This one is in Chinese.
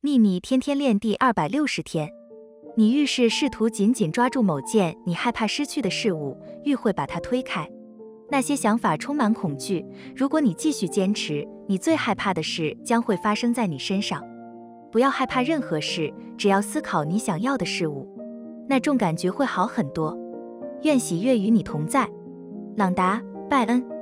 秘密天天练第二百六十天。你遇事试图紧紧抓住某件你害怕失去的事物愈会把它推开。那些想法充满恐惧如果你继续坚持你最害怕的事将会发生在你身上。不要害怕任何事只要思考你想要的事物那种感觉会好很多。愿喜悦与你同在。朗达拜恩。